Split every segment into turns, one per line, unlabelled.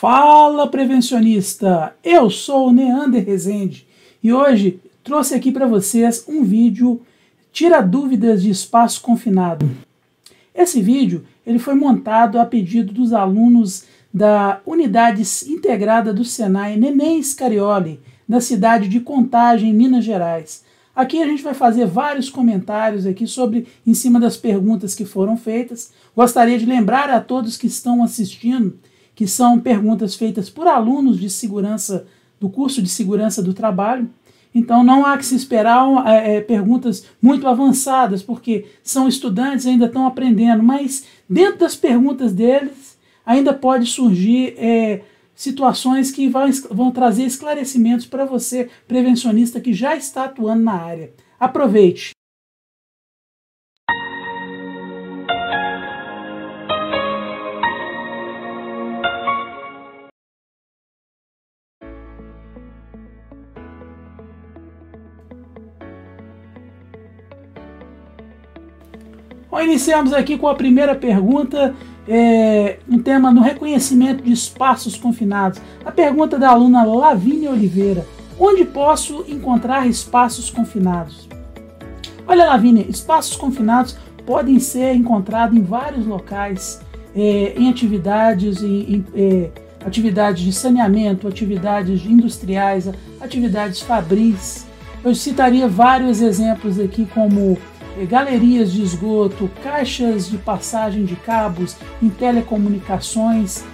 Fala prevencionista, eu sou o Neander Rezende e hoje trouxe aqui para vocês um vídeo tira dúvidas de espaço confinado. Esse vídeo ele foi montado a pedido dos alunos da Unidade Integrada do Senai Neném Scarioli, da cidade de Contagem, Minas Gerais. Aqui a gente vai fazer vários comentários aqui sobre em cima das perguntas que foram feitas. Gostaria de lembrar a todos que estão assistindo que são perguntas feitas por alunos de segurança do curso de segurança do trabalho. Então não há que se esperar é, é, perguntas muito avançadas, porque são estudantes ainda estão aprendendo, mas dentro das perguntas deles ainda pode surgir é, situações que vão, vão trazer esclarecimentos para você, prevencionista que já está atuando na área. Aproveite! Bom, iniciamos aqui com a primeira pergunta, é, um tema no reconhecimento de espaços confinados. A pergunta da aluna Lavínia Oliveira: Onde posso encontrar espaços confinados? Olha, Lavínia, espaços confinados podem ser encontrados em vários locais, é, em atividades, em, em é, atividades de saneamento, atividades industriais, atividades fabris. Eu citaria vários exemplos aqui, como galerias de esgoto, caixas de passagem de cabos em telecomunicações,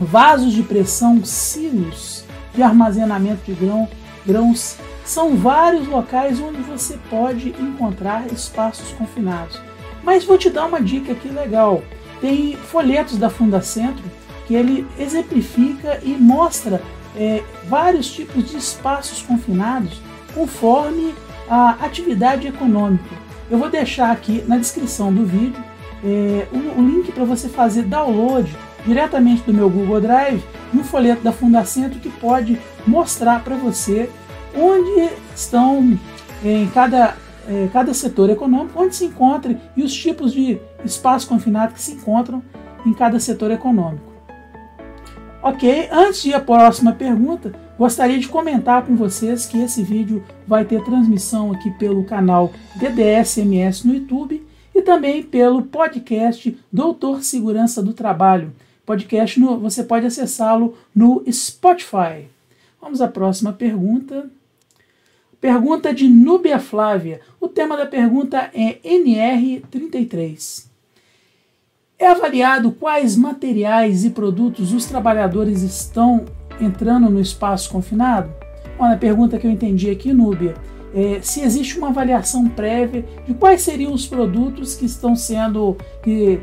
vasos de pressão, silos de armazenamento de grão, grãos. São vários locais onde você pode encontrar espaços confinados. Mas vou te dar uma dica aqui legal. Tem folhetos da Fundacentro que ele exemplifica e mostra é, vários tipos de espaços confinados conforme a atividade econômica. Eu vou deixar aqui na descrição do vídeo é, o, o, link para você fazer download diretamente do meu Google Drive um folheto da Fundacentro que pode mostrar para você onde estão em cada, é, cada setor econômico, onde se encontra e os tipos de espaço confinado que se encontram em cada setor econômico. Ok, antes de ir à próxima pergunta, Gostaria de comentar com vocês que esse vídeo vai ter transmissão aqui pelo canal DDSMS no YouTube e também pelo podcast Doutor Segurança do Trabalho. Podcast no, você pode acessá-lo no Spotify. Vamos à próxima pergunta. Pergunta de Núbia Flávia. O tema da pergunta é NR33. É avaliado quais materiais e produtos os trabalhadores estão entrando no espaço confinado? Olha, a pergunta que eu entendi aqui, Núbia, é se existe uma avaliação prévia de quais seriam os produtos que estão sendo que,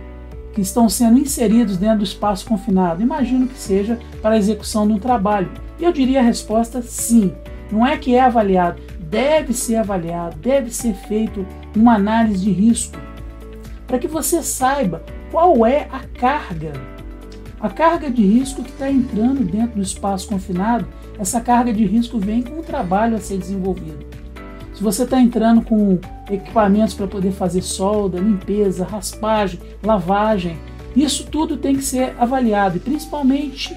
que estão sendo inseridos dentro do espaço confinado. Imagino que seja para a execução de um trabalho. E eu diria a resposta sim. Não é que é avaliado, deve ser avaliado, deve ser feito uma análise de risco para que você saiba qual é a carga a carga de risco que está entrando dentro do espaço confinado, essa carga de risco vem com o trabalho a ser desenvolvido. Se você está entrando com equipamentos para poder fazer solda, limpeza, raspagem, lavagem, isso tudo tem que ser avaliado, e principalmente,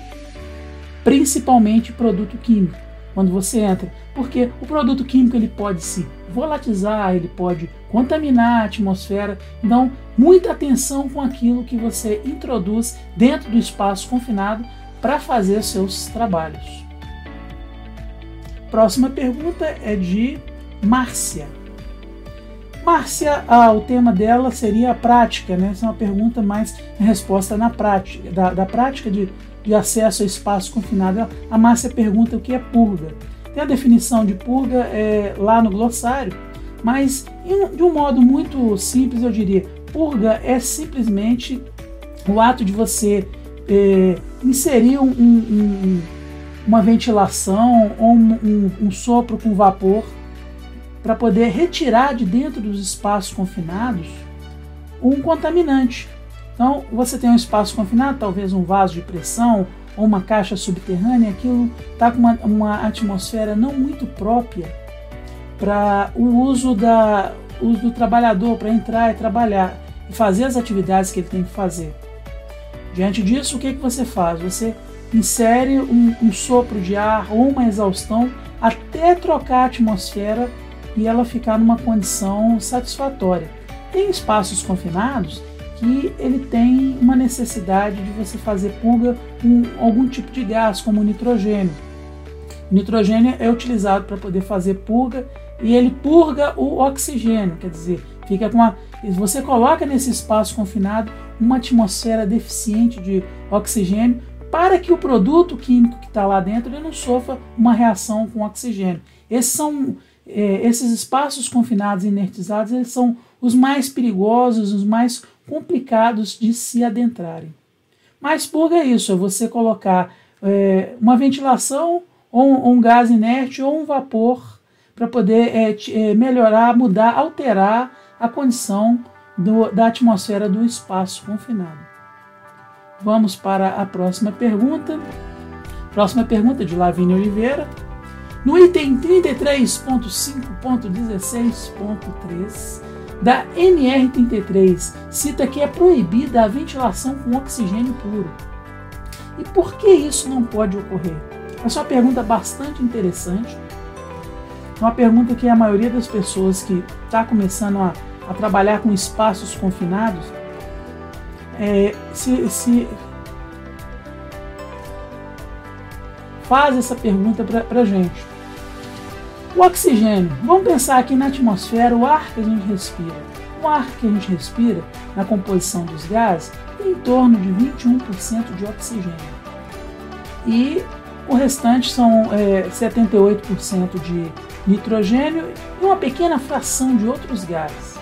principalmente produto químico, quando você entra, porque o produto químico ele pode se volatizar, ele pode contaminar a atmosfera. Então, muita atenção com aquilo que você introduz dentro do espaço confinado para fazer seus trabalhos. Próxima pergunta é de Márcia. Márcia, ah, o tema dela seria a prática, né? Essa é uma pergunta mais resposta na prática, da, da prática de, de acesso ao espaço confinado. A Márcia pergunta o que é purga. Tem a definição de purga é, lá no glossário, mas de um modo muito simples eu diria: purga é simplesmente o ato de você é, inserir um, um, uma ventilação ou um, um sopro com vapor para poder retirar de dentro dos espaços confinados um contaminante. Então, você tem um espaço confinado, talvez um vaso de pressão ou uma caixa subterrânea, aquilo está com uma, uma atmosfera não muito própria para o uso, da, uso do trabalhador para entrar e trabalhar e fazer as atividades que ele tem que fazer. Diante disso, o que, que você faz? Você insere um, um sopro de ar ou uma exaustão até trocar a atmosfera e ela ficar numa condição satisfatória. Tem espaços confinados que ele tem uma necessidade de você fazer purga com algum tipo de gás, como nitrogênio. Nitrogênio é utilizado para poder fazer purga e ele purga o oxigênio, quer dizer, fica com a, você coloca nesse espaço confinado uma atmosfera deficiente de oxigênio para que o produto químico que está lá dentro ele não sofra uma reação com oxigênio. Esses são é, esses espaços confinados e inertizados eles são os mais perigosos, os mais complicados de se adentrarem. Mas purga é isso, é você colocar é, uma ventilação ou um, gás inerte ou um vapor para poder é, é, melhorar, mudar, alterar a condição do, da atmosfera do espaço confinado. Vamos para a próxima pergunta. Próxima pergunta de Lavínia Oliveira. No item 33.5.16.3 da NR33, cita que é proibida a ventilação com oxigênio puro. E por que isso não pode ocorrer? Essa é uma pergunta bastante interessante. Uma pergunta que a maioria das pessoas que está começando a, a, trabalhar com espaços confinados é, se, se faz essa pergunta para a gente. O oxigênio, vamos pensar aqui na atmosfera, o ar que a gente respira. O ar que a gente respira, na composição dos gases, tem em torno de 21% de oxigênio. E o restante são é, 78% de nitrogênio e uma pequena fração de outros gases.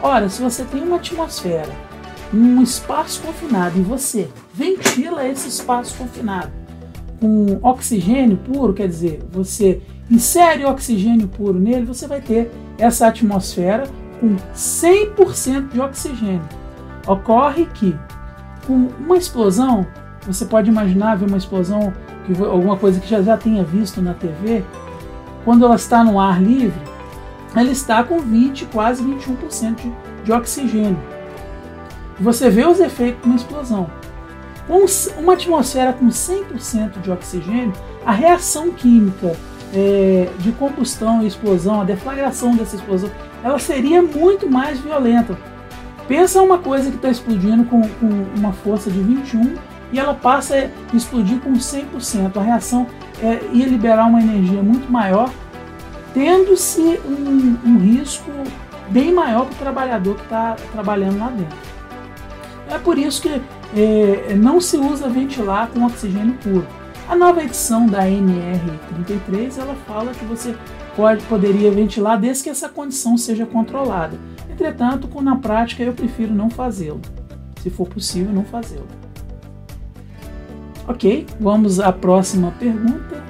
Ora, se você tem uma atmosfera, um espaço confinado e você ventila esse espaço confinado com oxigênio puro, quer dizer, você insere oxigênio puro nele, você vai ter essa atmosfera com 100% de oxigênio. Ocorre que com uma explosão, você pode imaginar ver uma explosão, que, alguma coisa que já, já tenha visto na TV, quando ela está no ar livre, ela está com 20, quase 21% de, de oxigênio. Você vê os efeitos de uma explosão. Com uma atmosfera com 100% de oxigênio, a reação química é, de combustão e explosão, a deflagração dessa explosão, ela seria muito mais violenta. Pensa uma coisa que está explodindo com, com, uma força de 21 e ela passa a explodir com 100%. A reação é, ia liberar uma energia muito maior, tendo-se um, um risco bem maior para o trabalhador que está trabalhando lá dentro. É por isso que é, não se usa ventilar com oxigênio puro. A nova edição da NR33 ela fala que você pode, poderia ventilar desde que essa condição seja controlada. Entretanto, na prática eu prefiro não fazê-lo. Se for possível, não fazê-lo. Ok, vamos à próxima pergunta.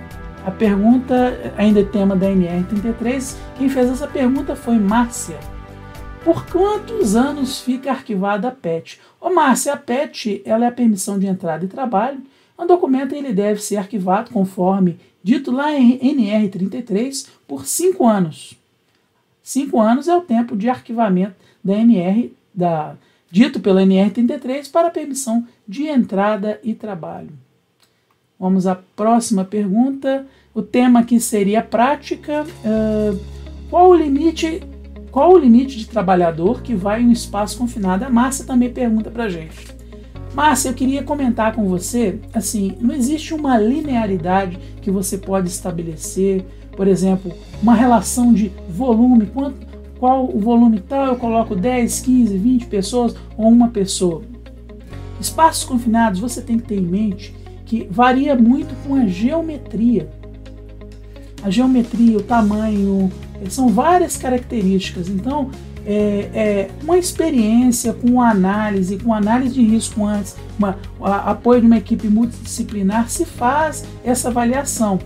A pergunta ainda é tema da NR33. Quem fez essa pergunta foi Márcia. Por quantos anos fica arquivada a PET? Ô Márcia, a PET ela é a permissão de entrada e trabalho um documento ele deve ser arquivado conforme dito lá em NR33 por cinco anos. Cinco anos é o tempo de arquivamento da NR, da, dito pela NR33 para permissão de entrada e trabalho. Vamos à próxima pergunta. O tema aqui seria prática. Uh, qual o limite qual o limite de trabalhador que vai em um espaço confinado? A Márcia também pergunta para gente. Márcia, eu queria comentar com você, assim, não existe uma linearidade que você pode estabelecer, por exemplo, uma relação de volume, quanto, qual o volume tal, eu coloco 10, 15, 20 pessoas ou uma pessoa. Espaços confinados, você tem que ter em mente que varia muito com a geometria. A geometria, o tamanho, são várias características. Então, é, é, uma experiência com análise, com análise de risco antes, uma, a, apoio de uma equipe multidisciplinar, se faz essa avaliação.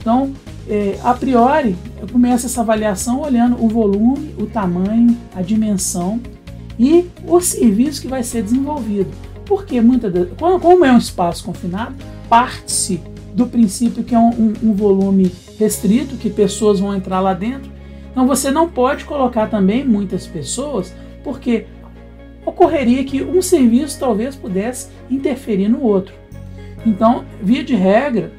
Então, é, a priori, eu começo essa avaliação olhando o volume, o tamanho, a dimensão e o serviço que vai ser desenvolvido. Porque muitas como é um espaço confinado, parte-se do princípio que é um, um, um volume restrito, que pessoas vão entrar lá dentro, então você não pode colocar também muitas pessoas, porque ocorreria que um serviço talvez pudesse interferir no outro. Então, via de regra,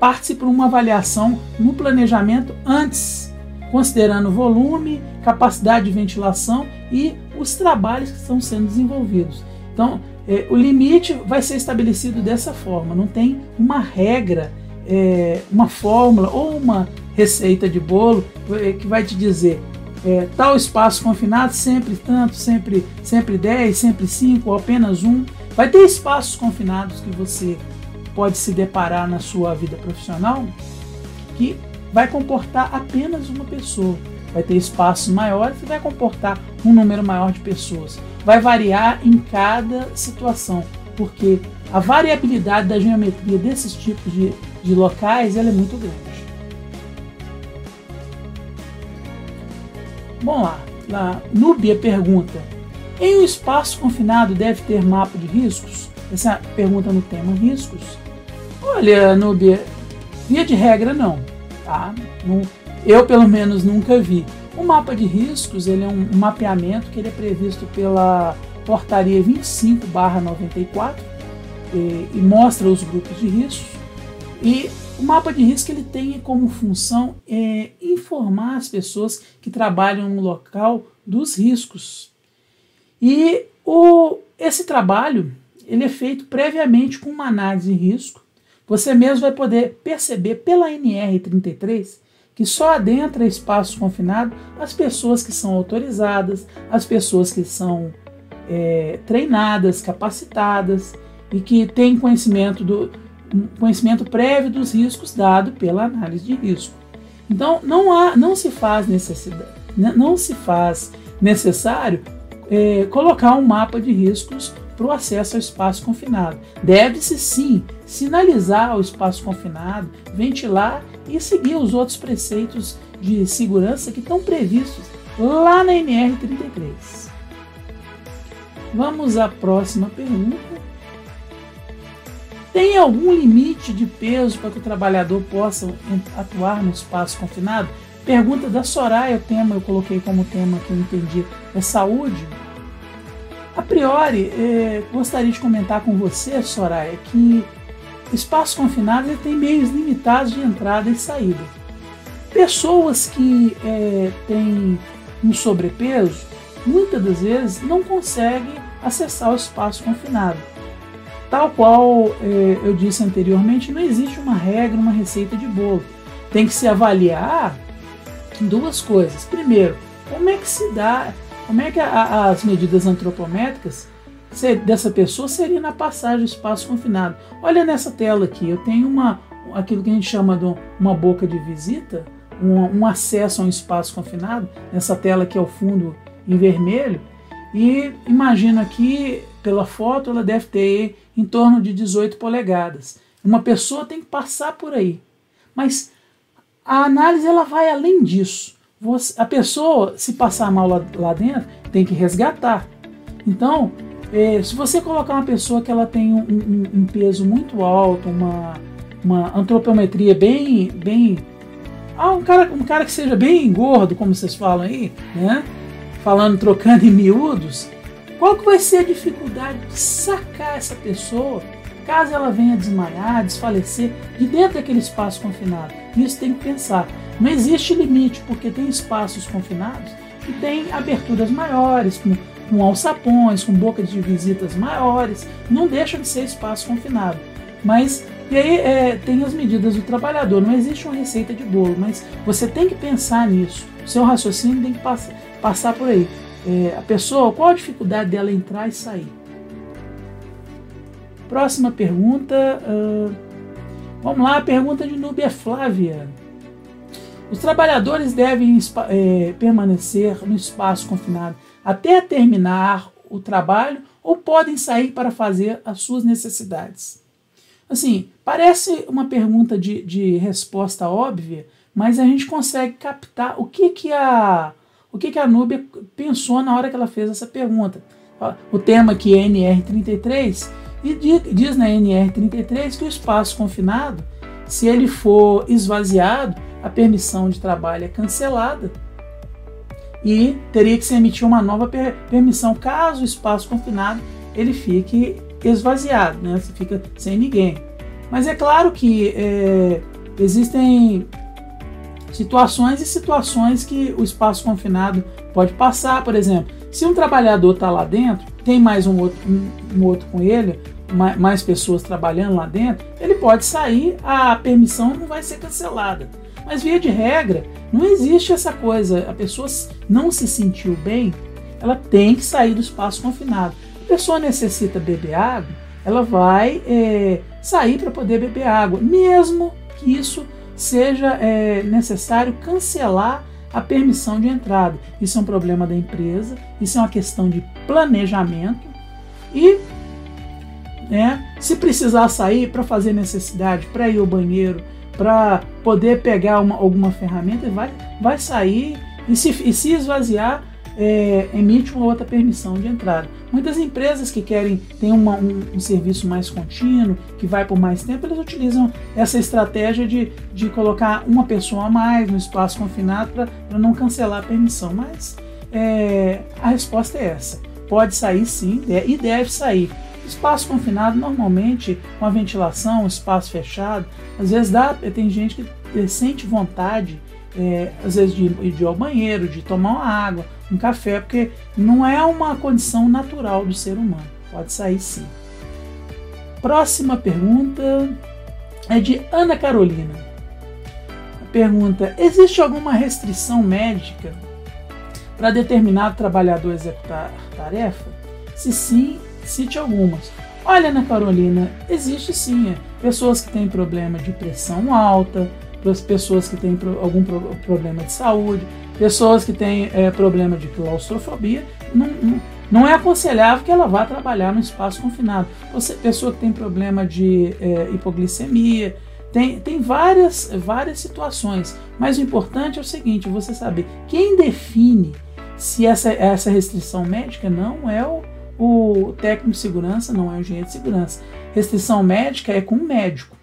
parte-se por uma avaliação no planejamento antes, considerando volume, capacidade de ventilação e os trabalhos que estão sendo desenvolvidos. Então, é, o limite vai ser estabelecido dessa forma, não tem uma regra, é, uma fórmula ou uma receita de bolo é, que vai te dizer é, tal espaço confinado, sempre tanto, sempre, sempre 10, sempre 5, ou apenas um. Vai ter espaços confinados que você pode se deparar na sua vida profissional que vai comportar apenas uma pessoa. Vai ter espaços maiores e vai comportar um número maior de pessoas. Vai variar em cada situação, porque a variabilidade da geometria desses tipos de, de locais ela é muito grande. Bom lá, lá, Núbia pergunta: em um espaço confinado deve ter mapa de riscos? Essa pergunta no tema riscos. Olha, Núbia, via de regra não, tá? Não, eu pelo menos nunca vi. O mapa de riscos ele é um mapeamento que ele é previsto pela portaria 25/94 e, e mostra os grupos de riscos e o mapa de risco ele tem como função é, informar as pessoas que trabalham no local dos riscos. E o, esse trabalho ele é feito previamente com uma análise de risco. Você mesmo vai poder perceber pela NR33 que só adentra espaço confinado as pessoas que são autorizadas, as pessoas que são é, treinadas, capacitadas e que têm conhecimento do, conhecimento prévio dos riscos dado pela análise de risco. Então não há, não se faz necessidade, não se faz necessário é, colocar um mapa de riscos para o acesso ao espaço confinado. Deve-se sim sinalizar o espaço confinado, ventilar e seguir os outros preceitos de segurança que estão previstos lá na NR33. Vamos à próxima pergunta. Tem algum limite de peso para que o trabalhador possa atuar no espaço confinado? Pergunta da Soraya, o tema eu coloquei como tema que eu entendi é saúde. A priori, é, gostaria de comentar com você, Soraya, que espaços confinados tem meios limitados de entrada e saída. Pessoas que é, têm um sobrepeso, muitas das vezes não conseguem acessar o espaço confinado. Tal qual eh, eu disse anteriormente, não existe uma regra, uma receita de bolo. Tem que se avaliar duas coisas. Primeiro, como é que se dá, como é que a, as medidas antropométricas dessa pessoa seria na passagem do espaço confinado. Olha nessa tela aqui, eu tenho uma aquilo que a gente chama de uma boca de visita, um, um acesso a um espaço confinado. Nessa tela aqui ao fundo em vermelho, e imagino aqui, pela foto, ela deve ter em torno de 18 polegadas. Uma pessoa tem que passar por aí. Mas a análise ela vai além disso. Você, a pessoa, se passar mal lá, lá dentro, tem que resgatar. Então, é, se você colocar uma pessoa que ela tem um, um, um peso muito alto, uma, uma antropometria bem, bem ah, um cara, um cara que seja bem gordo, como vocês falam aí, né? falando, trocando em miúdos, qual que vai ser a dificuldade de sacar essa pessoa caso ela venha desmaiar, desfalecer de dentro daquele espaço confinado? Isso tem que pensar. Não existe limite, porque tem espaços confinados que têm aberturas maiores, com, com alçapões, com bocas de visitas maiores, não deixa de ser espaço confinado. Mas e aí é, tem as medidas do trabalhador, não existe uma receita de bolo, mas você tem que pensar nisso. O seu raciocínio tem que passar por aí. É, a pessoa, qual a dificuldade dela entrar e sair? Próxima pergunta. Uh, vamos lá, a pergunta de Núbia Flávia. Os trabalhadores devem é, permanecer no espaço confinado até terminar o trabalho ou podem sair para fazer as suas necessidades? Assim, parece uma pergunta de, de resposta óbvia, mas a gente consegue captar o que, que a o que, que a Núbia pensou na hora que ela fez essa pergunta. O tema aqui é NR33 e diz na NR33 que o espaço confinado, se ele for esvaziado, a permissão de trabalho é cancelada e teria que se emitir uma nova per permissão caso o espaço confinado ele fique esvaziado, né? Você fica sem ninguém. Mas é claro que é, existem situações e situações que o espaço confinado pode passar. Por exemplo, se um trabalhador está lá dentro, tem mais um outro, um, um outro com ele, mais, mais pessoas trabalhando lá dentro, ele pode sair, a permissão não vai ser cancelada. Mas via de regra, não existe essa coisa. A pessoa não se sentiu bem, ela tem que sair do espaço confinado. A pessoa necessita beber água, ela vai é, sair para poder beber água, mesmo que isso seja é, necessário cancelar a permissão de entrada. Isso é um problema da empresa, isso é uma questão de planejamento e né, se precisar sair para fazer necessidade, para ir ao banheiro, para poder pegar uma, alguma ferramenta, vai, vai sair e se, e se esvaziar, é, emite uma outra permissão de entrada. Muitas empresas que querem ter uma, um, um, serviço mais contínuo, que vai por mais tempo, eles utilizam essa estratégia de, de colocar uma pessoa a mais no espaço confinado para não cancelar a permissão. Mas é, a resposta é essa: pode sair sim e deve sair. Espaço confinado, normalmente, com a ventilação, espaço fechado, às vezes dá, tem gente que sente vontade, é, às vezes, de, de ir ao banheiro, de tomar uma água, um café, porque não é uma condição natural do ser humano. Pode sair sim. Próxima pergunta é de Ana Carolina. A pergunta: existe alguma restrição médica para determinado trabalhador executar tarefa? Se sim, Cite algumas. Olha, Ana Carolina, existe sim. É. Pessoas que têm problema de pressão alta, pessoas que têm algum problema de saúde, pessoas que têm é, problema de claustrofobia. Não, não, não, é aconselhável que ela vá trabalhar no espaço confinado. Você, pessoa que tem problema de é, hipoglicemia, tem, tem várias, várias situações. Mas o importante é o seguinte: você saber quem define se essa, essa restrição médica não é o o técnico de segurança não é o engenheiro de segurança. Restrição médica é com o médico.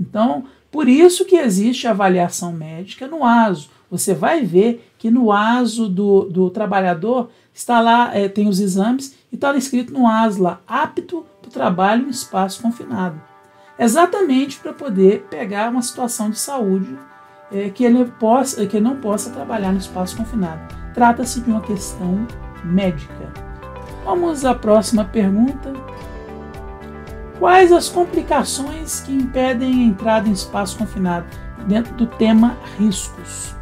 Então, por isso que existe avaliação médica no ASO. Você vai ver que no ASO do, do trabalhador está lá, é, tem os exames e está escrito no ASO lá, apto para o trabalho em espaço confinado. Exatamente para poder pegar uma situação de saúde é, que, ele possa, que ele não possa trabalhar no espaço confinado. Trata-se de uma questão médica. Vamos à próxima pergunta. Quais as complicações que impedem a entrada em espaço confinado dentro do tema riscos?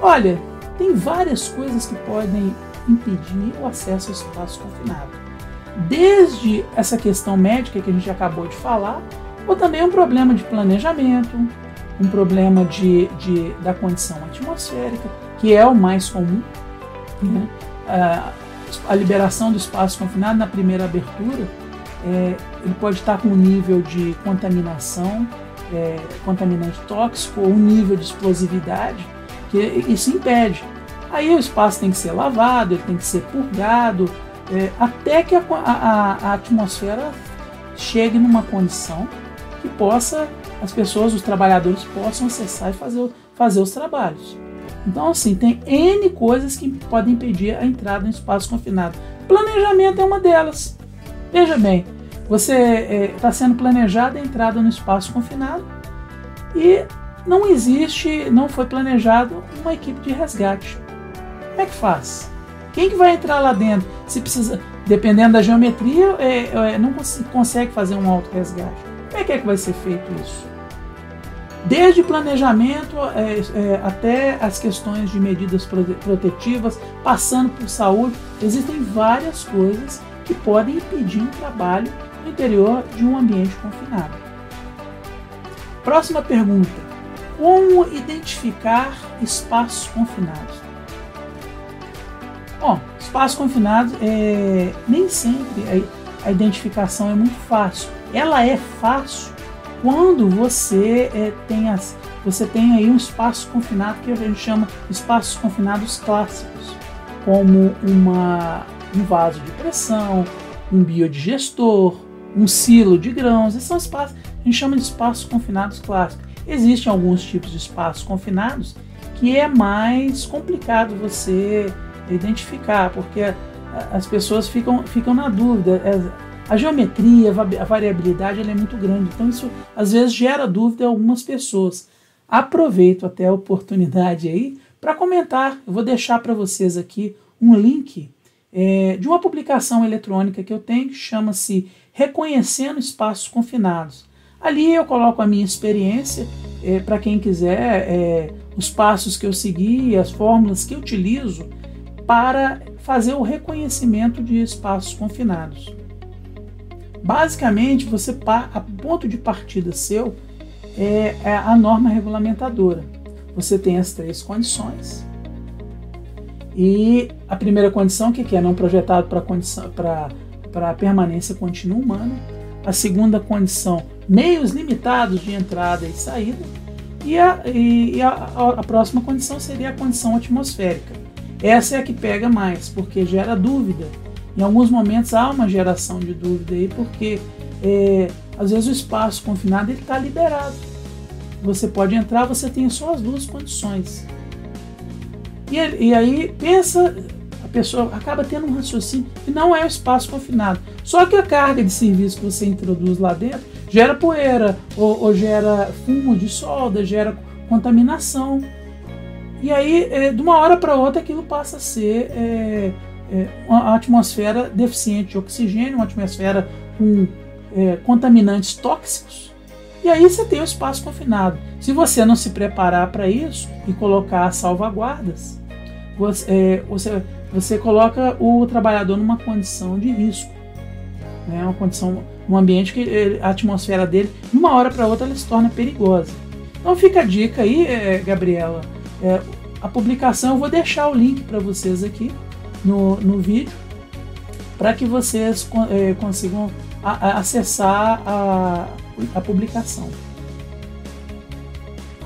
Olha, tem várias coisas que podem impedir o acesso ao espaço confinado. Desde essa questão médica que a gente acabou de falar, ou também um problema de planejamento, um problema de, de da condição atmosférica, que é o mais comum. Né? Ah, a liberação do espaço confinado na primeira abertura, é, ele pode estar com um nível de contaminação, é, contaminante tóxico ou um nível de explosividade, que isso impede. Aí o espaço tem que ser lavado, ele tem que ser purgado, é, até que a, a, a atmosfera chegue numa condição que possa, as pessoas, os trabalhadores possam acessar e fazer, fazer os trabalhos. Então, assim, tem N coisas que podem impedir a entrada no espaço confinado. Planejamento é uma delas. Veja bem, você está é, sendo planejada a entrada no espaço confinado e não existe, não foi planejado uma equipe de resgate. Como é que faz? Quem que vai entrar lá dentro? Se precisa, dependendo da geometria, é, é, não consegue fazer um auto resgate. Como é que, é que vai ser feito isso? Desde planejamento é, é, até as questões de medidas protetivas, passando por saúde, existem várias coisas que podem impedir um trabalho no interior de um ambiente confinado. Próxima pergunta: Como identificar espaços confinados? Bom, espaços confinados é, nem sempre a, a identificação é muito fácil. Ela é fácil quando você é, tem as, você tem aí um espaço confinado que a gente chama espaços confinados clássicos, como uma, um vaso de pressão, um biodigestor, um silo de grãos. Esses são espaços, a gente chama de espaços confinados clássicos. Existem alguns tipos de espaços confinados que é mais complicado você identificar, porque as pessoas ficam, ficam na dúvida. É, a geometria, a variabilidade é muito grande, então isso às vezes gera dúvida em algumas pessoas. Aproveito até a oportunidade aí para comentar. Eu vou deixar para vocês aqui um link é, de uma publicação eletrônica que eu tenho que chama-se Reconhecendo Espaços Confinados. Ali eu coloco a minha experiência é, para quem quiser, é, os passos que eu segui, as fórmulas que eu utilizo para fazer o reconhecimento de espaços confinados. Basicamente, você a ponto de partida seu é, é a norma regulamentadora. Você tem as três condições. E a primeira condição, que é não projetado para permanência contínua humana. A segunda condição, meios limitados de entrada e saída. E a, e, a, a próxima condição seria a condição atmosférica. Essa é a que pega mais, porque gera dúvida. Em alguns momentos há uma geração de dúvida aí, porque é, às vezes o espaço confinado está liberado. Você pode entrar, você tem só as duas condições. E, e aí pensa, pessoa acaba tendo um raciocínio que não é o espaço confinado. Só que a carga de serviço que você introduz lá dentro gera poeira, ou, ou gera fumo de solda, gera contaminação. E aí, é, de uma hora para outra, aquilo passa a ser é, é, uma atmosfera deficiente de oxigênio, uma atmosfera com é, contaminantes tóxicos. E aí você tem o espaço confinado. Se você não se preparar para isso e colocar salvaguardas, você, é, você, você coloca o trabalhador numa condição de risco. Né? Uma condição, um ambiente que a atmosfera dele, de uma hora para outra, ela se torna perigosa. Então fica a dica aí, é, Gabriela é, a publicação, eu vou deixar o link para vocês aqui no, no vídeo, para que vocês é, consigam a, a acessar a, a publicação.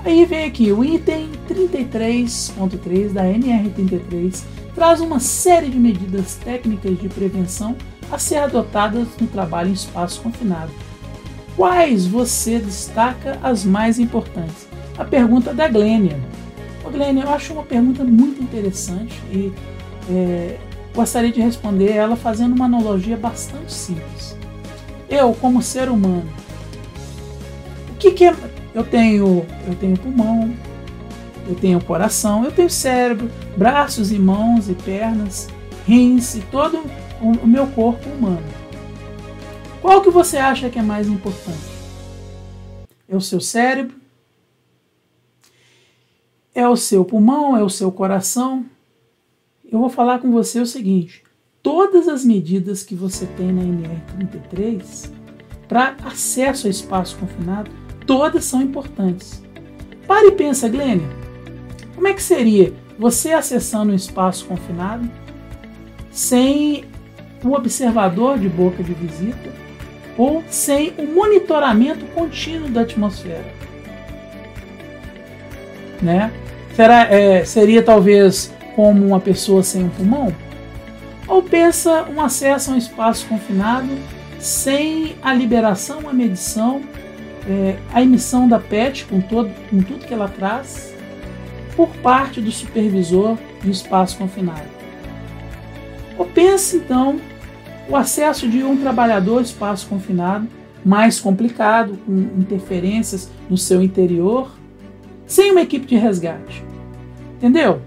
Aí vem aqui o item 33.3 da NR33 traz uma série de medidas técnicas de prevenção a ser adotadas no trabalho em espaço confinado. Quais você destaca as mais importantes? A pergunta da Glênia. Ô, Glenn, eu acho uma pergunta muito interessante e é, gostaria de responder ela fazendo uma analogia bastante simples. Eu, como ser humano, o que, que é. Eu tenho, eu tenho pulmão, eu tenho coração, eu tenho cérebro, braços e mãos e pernas, rins e todo o, meu corpo humano. Qual que você acha que é mais importante? É o seu cérebro? é o seu pulmão, é o seu coração. Eu vou falar com você o seguinte: todas as medidas que você tem na NR33 para acesso a espaço confinado, todas são importantes. Pare e pensa, Glênia, como é que seria você acessando um espaço confinado sem o observador de boca de visita ou sem o monitoramento contínuo da atmosfera? Né? Será, é, seria talvez como uma pessoa sem um pulmão? Ou pensa um acesso a um espaço confinado sem a liberação, a medição, é, a emissão da PET com, todo, com tudo que ela traz por parte do supervisor do espaço confinado? Ou pense então o acesso de um trabalhador espaço confinado mais complicado, com interferências no seu interior, sem uma equipe de resgate. Entendeu?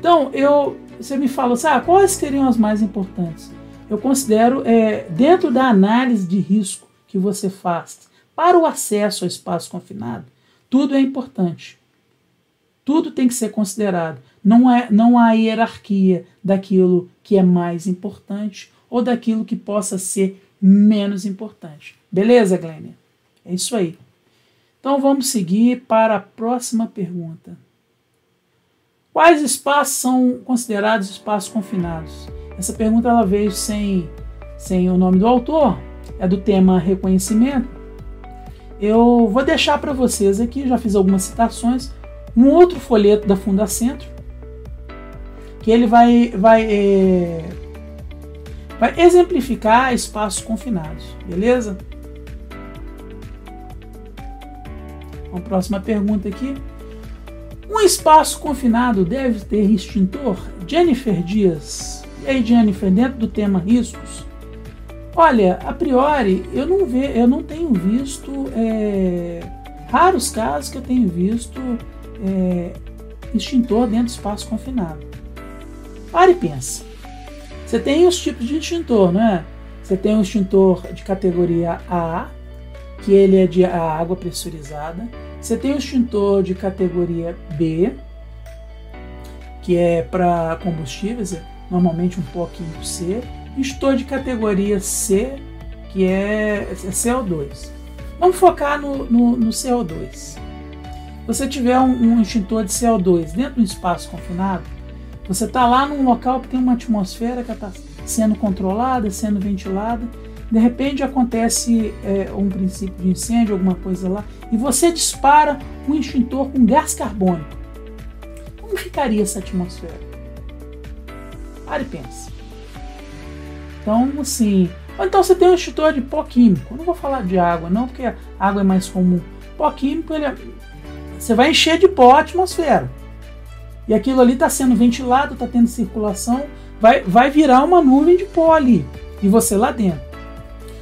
Então, eu, você me fala assim, ah, quais seriam as mais importantes? Eu considero, é, dentro da análise de risco que você faz para o acesso ao espaço confinado, tudo é importante. Tudo tem que ser considerado. Não, é, não há hierarquia daquilo que é mais importante ou daquilo que possa ser menos importante. Beleza, Glênia? É isso aí. Então vamos seguir para a próxima pergunta. Quais espaços são considerados espaços confinados? Essa pergunta ela veio sem, sem o nome do autor, é do tema reconhecimento. Eu vou deixar para vocês aqui, já fiz algumas citações, um outro folheto da Fundacentro, que ele vai, vai, é, vai exemplificar espaços confinados, beleza? Uma próxima pergunta aqui. Um espaço confinado deve ter extintor? Jennifer Dias. E aí, Jennifer, dentro do tema riscos? Olha, a priori, eu não, ve, eu não tenho visto. É, raros casos que eu tenho visto é, extintor dentro do espaço confinado. Pare e pensa. Você tem os tipos de extintor, não é? Você tem o extintor de categoria A, que ele é de água pressurizada. Você tem o extintor de categoria B, que é para combustíveis, é normalmente um pouquinho C. Extintor de categoria C, que é, é CO2. Vamos focar no, no, no CO2. Você tiver um, um extintor de CO2 dentro de um espaço confinado, você está lá num local que tem uma atmosfera que está sendo controlada, sendo ventilada. De repente acontece é, um princípio de incêndio, alguma coisa lá, e você dispara um extintor com gás carbônico. Como ficaria essa atmosfera? Pare e pense. Então, assim. Ou então você tem um extintor de pó químico. Eu não vou falar de água, não, porque a água é mais comum. Pó químico, ele é... você vai encher de pó a atmosfera. E aquilo ali está sendo ventilado, está tendo circulação, vai, vai virar uma nuvem de pó ali. E você lá dentro.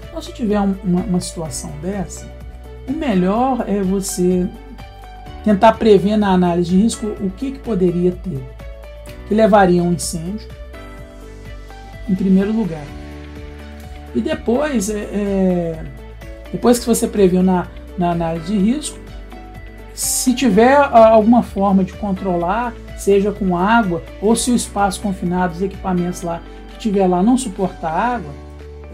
Então, se tiver um, uma, uma situação dessa, o melhor é você tentar prever na análise de risco o que, que poderia ter. Que levaria a um incêndio, em primeiro lugar. E depois, é, é, depois que você previu na, na análise de risco, se tiver alguma forma de controlar seja com água, ou se o espaço confinado, os equipamentos lá que tiver lá não suportar água,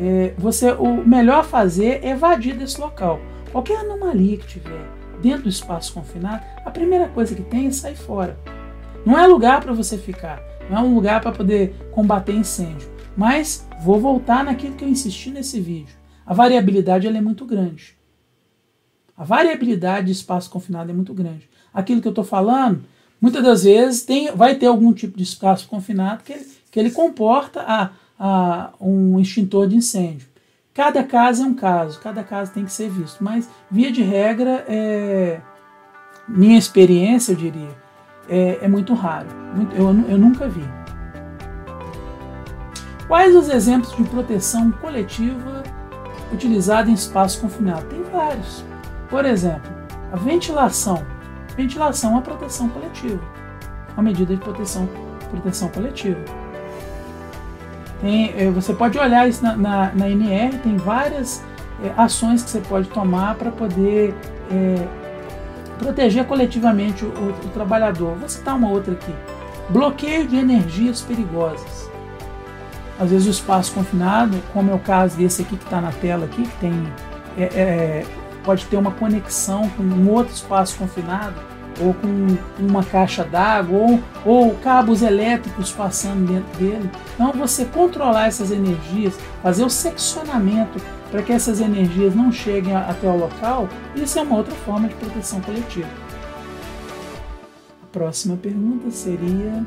é, você o melhor fazer é evadir desse local. Qualquer anomalia que tiver dentro do espaço confinado, a primeira coisa que tem é sair fora. Não é lugar para você ficar, não é um lugar para poder combater incêndio. Mas vou voltar naquilo que eu insisti nesse vídeo. A variabilidade ela é muito grande. A variabilidade de espaço confinado é muito grande. Aquilo que eu estou falando muitas das vezes tem, vai ter algum tipo de espaço confinado que ele, que ele comporta a, a um extintor de incêndio. Cada caso é um caso, cada caso tem que ser visto, mas via de regra, é, minha experiência, eu diria, é, é muito raro. Eu, eu nunca vi. Quais os exemplos de proteção coletiva utilizada em espaço confinado? Tem vários. Por exemplo, a ventilação Ventilação é uma proteção coletiva. Uma medida de proteção, proteção coletiva. Tem, é, você pode olhar isso na, na, na NR, tem várias é, ações que você pode tomar para poder é, proteger coletivamente o, o, o, trabalhador. Vou citar uma outra aqui: bloqueio de energias perigosas. Às vezes o espaço confinado, como é o caso desse aqui que está na tela aqui, que tem é, é pode ter uma conexão com um outro espaço confinado, ou com uma caixa d'água, ou, ou cabos elétricos passando dentro dele. Então, você controlar essas energias, fazer o seccionamento para que essas energias não cheguem até o local, isso é uma outra forma de proteção coletiva. A próxima pergunta seria: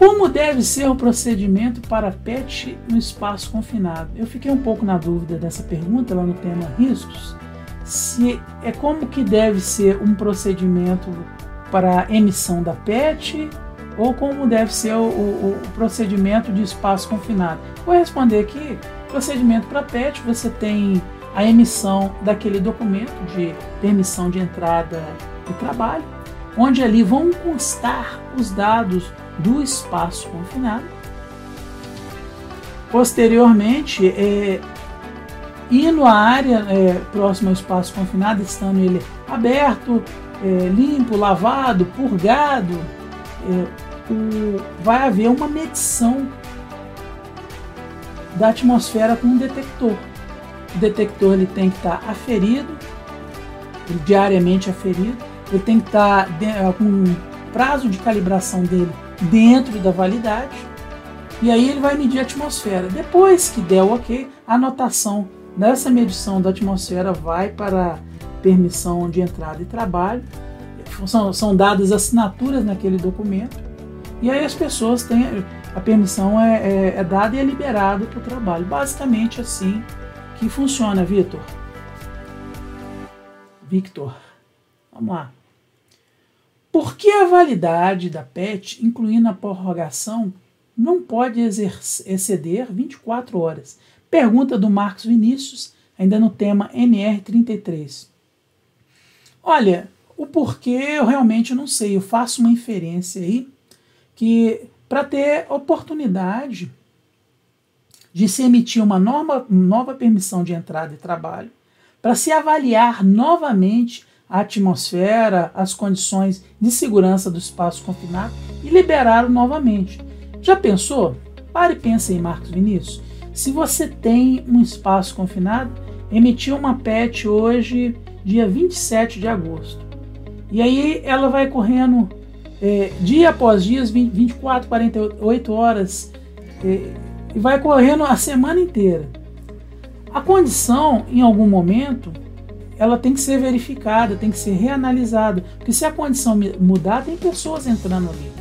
como deve ser o procedimento para PET no espaço confinado? Eu fiquei um pouco na dúvida dessa pergunta lá no tema riscos. Se é como que deve ser um procedimento para emissão da PET ou como deve ser o, o, o procedimento de espaço confinado. Vou responder aqui. Procedimento para PET, você tem a emissão daquele documento de permissão de entrada do trabalho, onde ali vão constar os dados do espaço confinado. Posteriormente, é, indo à área é, próxima ao espaço confinado, estando ele aberto, é, limpo, lavado, purgado, é, o, vai haver uma medição da atmosfera com um detector. O detector ele tem que estar aferido, diariamente aferido, ele tem que estar com um prazo de calibração dele dentro da validade. E aí ele vai medir a atmosfera. Depois que der o ok, a anotação dessa medição da atmosfera vai para permissão de entrada e trabalho. São, são dadas assinaturas naquele documento. E aí as pessoas têm. A permissão é, é, é dada e é liberada para o trabalho. Basicamente assim que funciona, Vitor. Victor. Vamos lá. Por que a validade da PET, incluindo a prorrogação, não pode exceder 24 horas? Pergunta do Marcos Vinícius, ainda no tema NR33. Olha, o porquê eu realmente não sei. Eu faço uma inferência aí que para ter oportunidade de se emitir uma nova, nova permissão de entrada e trabalho, para se avaliar novamente a atmosfera, as condições de segurança do espaço confinado e liberá-lo novamente. Já pensou? Pare e pense aí, Marcos Vinícius. Se você tem um espaço confinado, emitiu uma PET hoje, dia 27 de agosto. E aí ela vai correndo é, dia após dia, 20, 24, 48 horas, é, e vai correndo a semana inteira. A condição, em algum momento, ela tem que ser verificada, tem que ser reanalisada, porque se a condição mudar, tem pessoas entrando ali.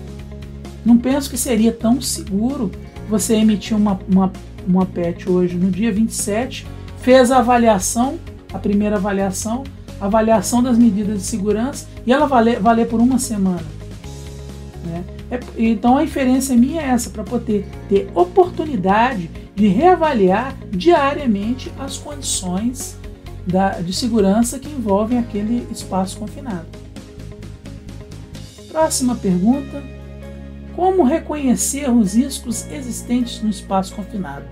Não penso que seria tão seguro você emitir uma, uma, uma PET hoje, no dia 27, fez a avaliação, a primeira avaliação, avaliação das medidas de segurança e ela valer, valer por uma semana. Né? É, então a inferência minha é essa, para poder ter oportunidade de reavaliar diariamente as condições da, de segurança que envolvem aquele espaço confinado. Próxima pergunta: Como reconhecer os riscos existentes no espaço confinado?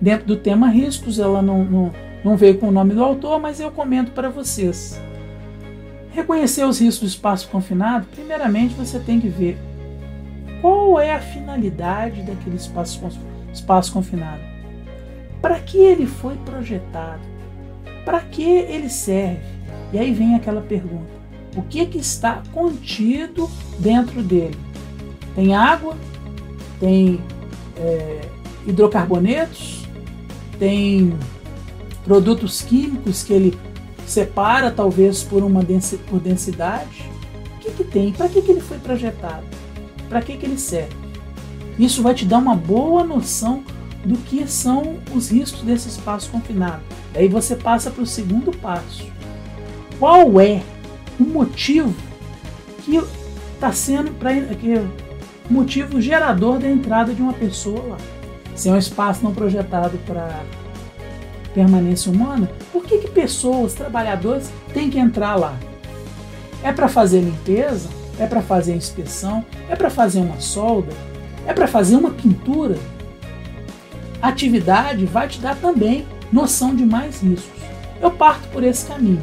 Dentro do tema riscos, ela não, não, não veio com o nome do autor, mas eu comento para vocês. Reconhecer os riscos do espaço confinado, primeiramente você tem que ver qual é a finalidade daquele espaço, espaço confinado. Para que ele foi projetado? Para que ele serve? E aí vem aquela pergunta: o que, que está contido dentro dele? Tem água? Tem é, hidrocarbonetos? Tem produtos químicos que ele separa talvez por uma densidade? O que, que tem? Para que, que ele foi projetado? Para que, que ele serve? Isso vai te dar uma boa noção do que são os riscos desse espaço confinado. Daí você passa para o segundo passo. Qual é o motivo que está sendo para que o motivo gerador da entrada de uma pessoa lá? Se é um espaço não projetado para permanência humana, por que, que pessoas, trabalhadores, têm que entrar lá? É para fazer limpeza? É para fazer inspeção? É para fazer uma solda? É para fazer uma pintura? A atividade vai te dar também noção de mais riscos. Eu parto por esse caminho.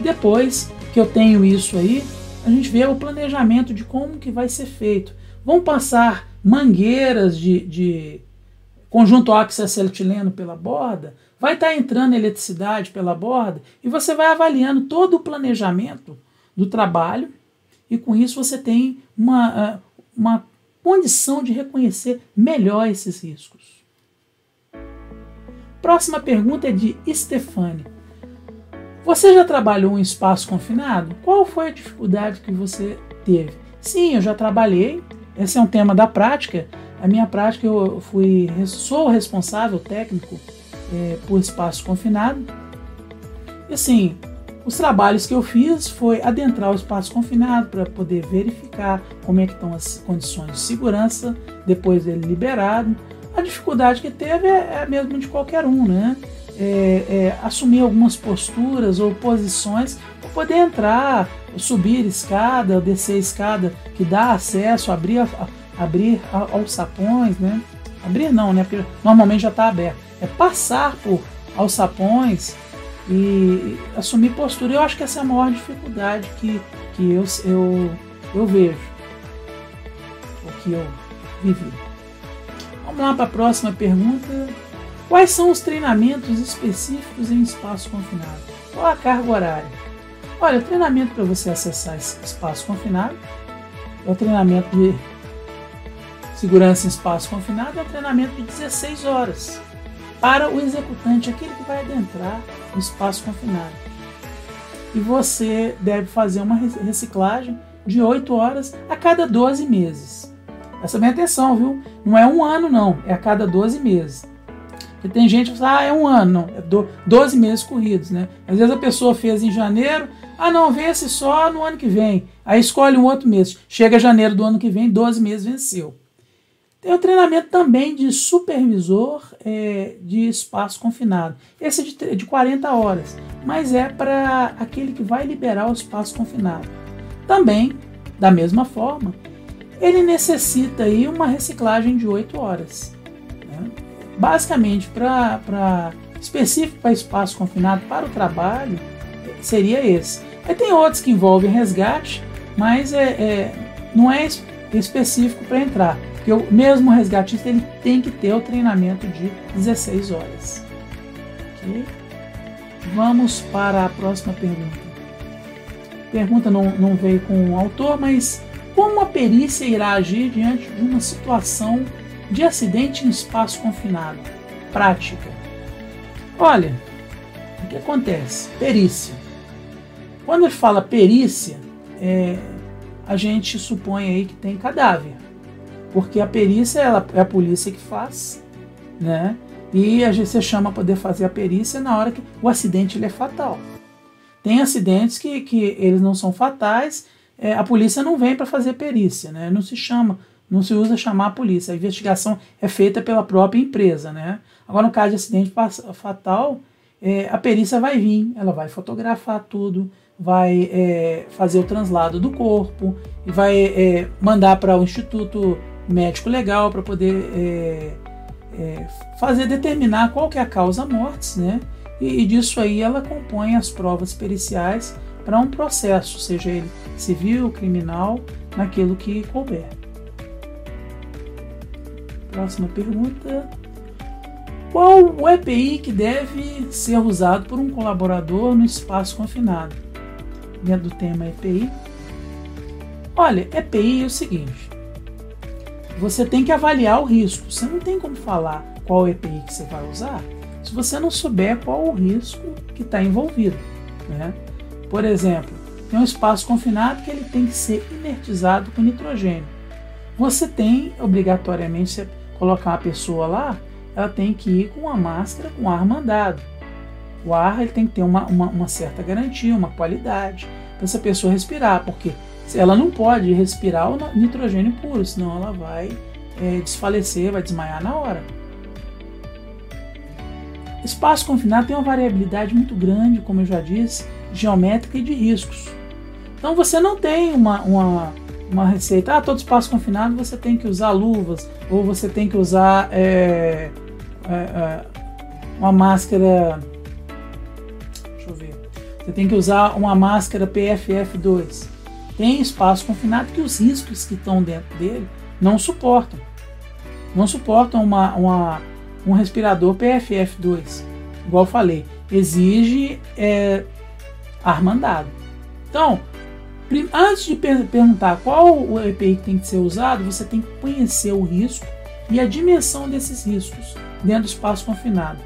Depois que eu tenho isso aí, a gente vê o planejamento de como que vai ser feito. Vão passar mangueiras de, de conjunto oxacetileno pela borda, vai estar tá entrando eletricidade pela borda e você vai avaliando todo o planejamento do trabalho e com isso você tem uma, ah, uma condição de reconhecer melhor esses riscos. Próxima pergunta é de Stefani. Você já trabalhou em espaço confinado? Qual foi a dificuldade que você teve? Sim, eu já trabalhei. Esse é um tema da prática a minha prática, eu fui, sou responsável técnico é, por espaço confinado. E assim, os trabalhos que eu fiz foi adentrar o espaço confinado para poder verificar como é que estão as condições de segurança depois dele liberado. A dificuldade que teve é, é mesmo de qualquer um, né? É, é, assumir algumas posturas ou posições para poder entrar, subir escada, descer escada que dá acesso, abrir a, abrir alçapões, né? Abrir não, né? Porque normalmente já está aberto. É passar por alçapões e assumir postura. Eu acho que essa é a maior dificuldade que, que eu, eu, eu vejo, o que eu vivi. Vamos lá para a próxima pergunta. Quais são os treinamentos específicos em espaço confinado? Qual a carga horária? Olha, o treinamento para você acessar esse espaço confinado é o treinamento de Segurança em espaço confinado é um treinamento de 16 horas para o executante, aquele que vai adentrar o espaço confinado. E você deve fazer uma reciclagem de 8 horas a cada 12 meses. Presta bem atenção, viu? Não é um ano, não, é a cada 12 meses. Porque tem gente que fala, ah, é um ano, não, é do, 12 meses corridos, né? Às vezes a pessoa fez em janeiro, ah, não, vence só no ano que vem. Aí escolhe um outro mês. Chega janeiro do ano que vem, 12 meses venceu. Tem o treinamento também de supervisor é, de espaço confinado. Esse é de, de 40 horas, mas é para aquele que vai liberar o espaço confinado. Também, da mesma forma, ele necessita aí uma reciclagem de 8 horas. Né? Basicamente, para específico para espaço confinado para o trabalho, seria esse. Aí tem outros que envolvem resgate, mas é, é não é específico para entrar. Porque o mesmo resgatista ele tem que ter o treinamento de 16 horas. Okay? Vamos para a próxima pergunta. Pergunta não, não veio com o autor, mas como a perícia irá agir diante de uma situação de acidente em espaço confinado? Prática. Olha, o que acontece? Perícia. Quando ele fala perícia, é, a gente supõe aí que tem cadáver. Porque a perícia ela, é a polícia que faz, né? E a gente se chama para poder fazer a perícia na hora que o acidente ele é fatal. Tem acidentes que, que eles não são fatais, é, a polícia não vem para fazer perícia, né? Não se chama, não se usa chamar a polícia. A investigação é feita pela própria empresa, né? Agora, no caso de acidente fatal, é, a perícia vai vir, ela vai fotografar tudo, vai é, fazer o translado do corpo e vai é, mandar para o Instituto Médico Legal para poder é, é, fazer determinar qual que é a causa mortes, né? E, e disso aí ela compõe as provas periciais para um processo, seja ele civil, criminal, naquilo que couber. Próxima pergunta. Qual o EPI que deve ser usado por um colaborador no espaço confinado? Dentro do tema EPI. Olha, EPI é o seguinte: você tem que avaliar o risco. Você não tem como falar qual EPI que você vai usar se você não souber qual o risco que está envolvido. Né? Por exemplo, tem um espaço confinado que ele tem que ser inertizado com nitrogênio. Você tem, obrigatoriamente, você colocar uma pessoa lá, ela tem que ir com uma máscara com ar mandado. O ar ele tem que ter uma, uma, uma certa garantia, uma qualidade, para essa pessoa respirar, porque ela não pode respirar o nitrogênio puro, senão ela vai é, desfalecer, vai desmaiar na hora. Espaço confinado tem uma variabilidade muito grande, como eu já disse, geométrica e de riscos. Então você não tem uma, uma, uma receita, ah, todo espaço confinado você tem que usar luvas, ou você tem que usar é, é, é, uma máscara. Deixa eu ver. Você tem que usar uma máscara PFF2. Tem espaço confinado que os riscos que estão dentro dele não suportam. Não suportam uma, uma um respirador PFF2. Igual falei, exige é, ar mandado. Então, antes de perguntar qual o EPI que tem que ser usado, você tem que conhecer o risco e a dimensão desses riscos dentro do espaço confinado.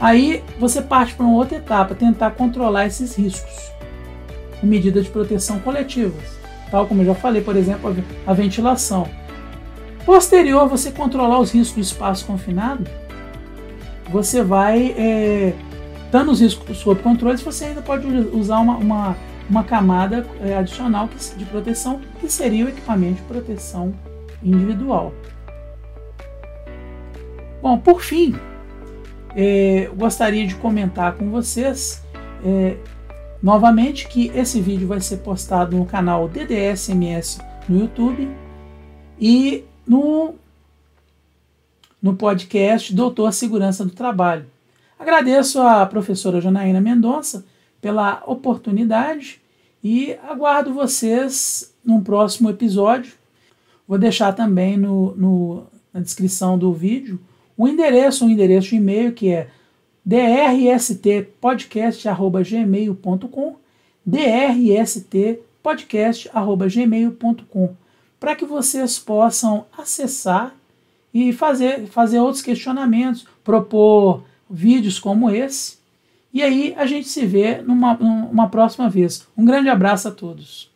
Aí você parte para uma outra etapa, tentar controlar esses riscos com medidas de proteção coletivas, tal como eu já falei, por exemplo, a ventilação. Posterior, você controlar os riscos do espaço confinado, você vai é, dando os riscos sob controle, você ainda pode usar uma, uma, uma camada é, adicional de proteção, que seria o equipamento de proteção individual. Bom, por fim, é, gostaria de comentar com vocês é, novamente que esse vídeo vai ser postado no canal DDSMS no YouTube e no no podcast Doutor Segurança do Trabalho. Agradeço à professora Janaína Mendonça pela oportunidade e aguardo vocês num próximo episódio. Vou deixar também no, no na descrição do vídeo o endereço, o endereço de e-mail que é drstpodcast.gmail.com drstpodcast.gmail.com para que vocês possam acessar e fazer, fazer outros questionamentos, propor vídeos como esse. E aí a gente se vê numa, numa próxima vez. Um grande abraço a todos.